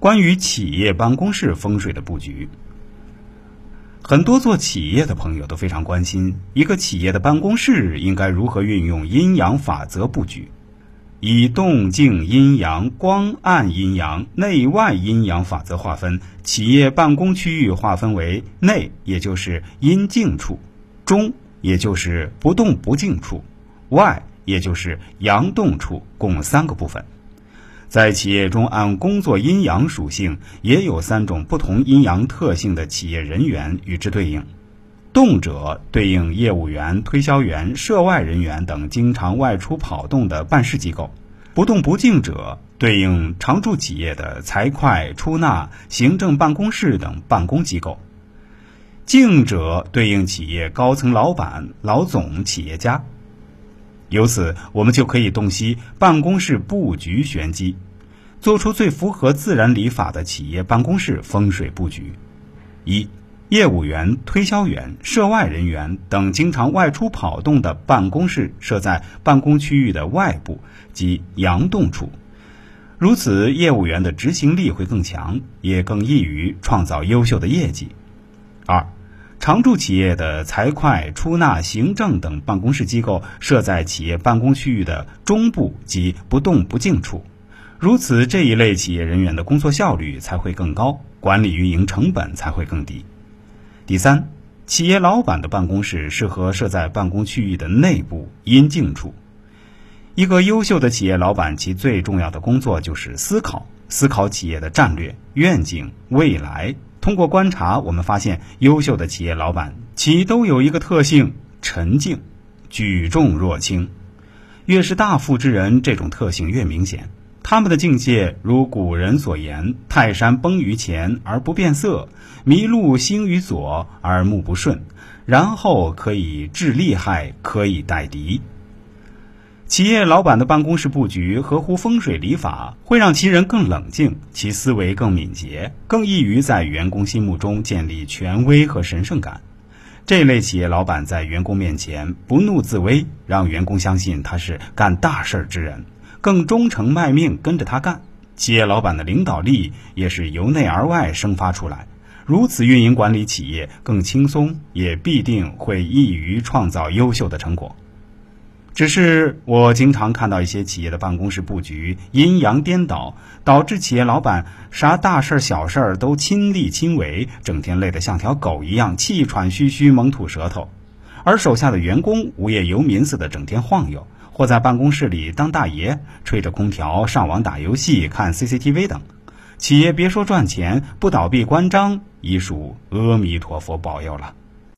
关于企业办公室风水的布局，很多做企业的朋友都非常关心，一个企业的办公室应该如何运用阴阳法则布局。以动静阴阳、光暗阴阳、内外阴阳法则划分，企业办公区域划分为内，也就是阴静处；中，也就是不动不静处；外，也就是阳动处，共三个部分。在企业中，按工作阴阳属性，也有三种不同阴阳特性的企业人员与之对应。动者对应业务员、推销员、涉外人员等经常外出跑动的办事机构；不动不静者对应常驻企业的财会、出纳、行政办公室等办公机构；静者对应企业高层老板、老总、企业家。由此，我们就可以洞悉办公室布局玄机，做出最符合自然理法的企业办公室风水布局。一业务员、推销员、涉外人员等经常外出跑动的办公室设在办公区域的外部及阳动处，如此业务员的执行力会更强，也更易于创造优秀的业绩。二、常驻企业的财会、出纳、行政等办公室机构设在企业办公区域的中部及不动不静处，如此这一类企业人员的工作效率才会更高，管理运营成本才会更低。第三，企业老板的办公室适合设在办公区域的内部阴静处。一个优秀的企业老板，其最重要的工作就是思考，思考企业的战略、愿景、未来。通过观察，我们发现，优秀的企业老板其都有一个特性：沉静，举重若轻。越是大富之人，这种特性越明显。他们的境界如古人所言：“泰山崩于前而不变色，麋鹿兴于左而目不顺。”然后可以治利害，可以待敌。企业老板的办公室布局合乎风水理法，会让其人更冷静，其思维更敏捷，更易于在员工心目中建立权威和神圣感。这类企业老板在员工面前不怒自威，让员工相信他是干大事之人。更忠诚卖命跟着他干，企业老板的领导力也是由内而外生发出来。如此运营管理企业更轻松，也必定会易于创造优秀的成果。只是我经常看到一些企业的办公室布局阴阳颠倒，导致企业老板啥大事小事儿都亲力亲为，整天累得像条狗一样，气喘吁吁，猛吐舌头，而手下的员工无业游民似的整天晃悠。或在办公室里当大爷，吹着空调上网打游戏、看 CCTV 等，企业别说赚钱，不倒闭关张，已属阿弥陀佛保佑了。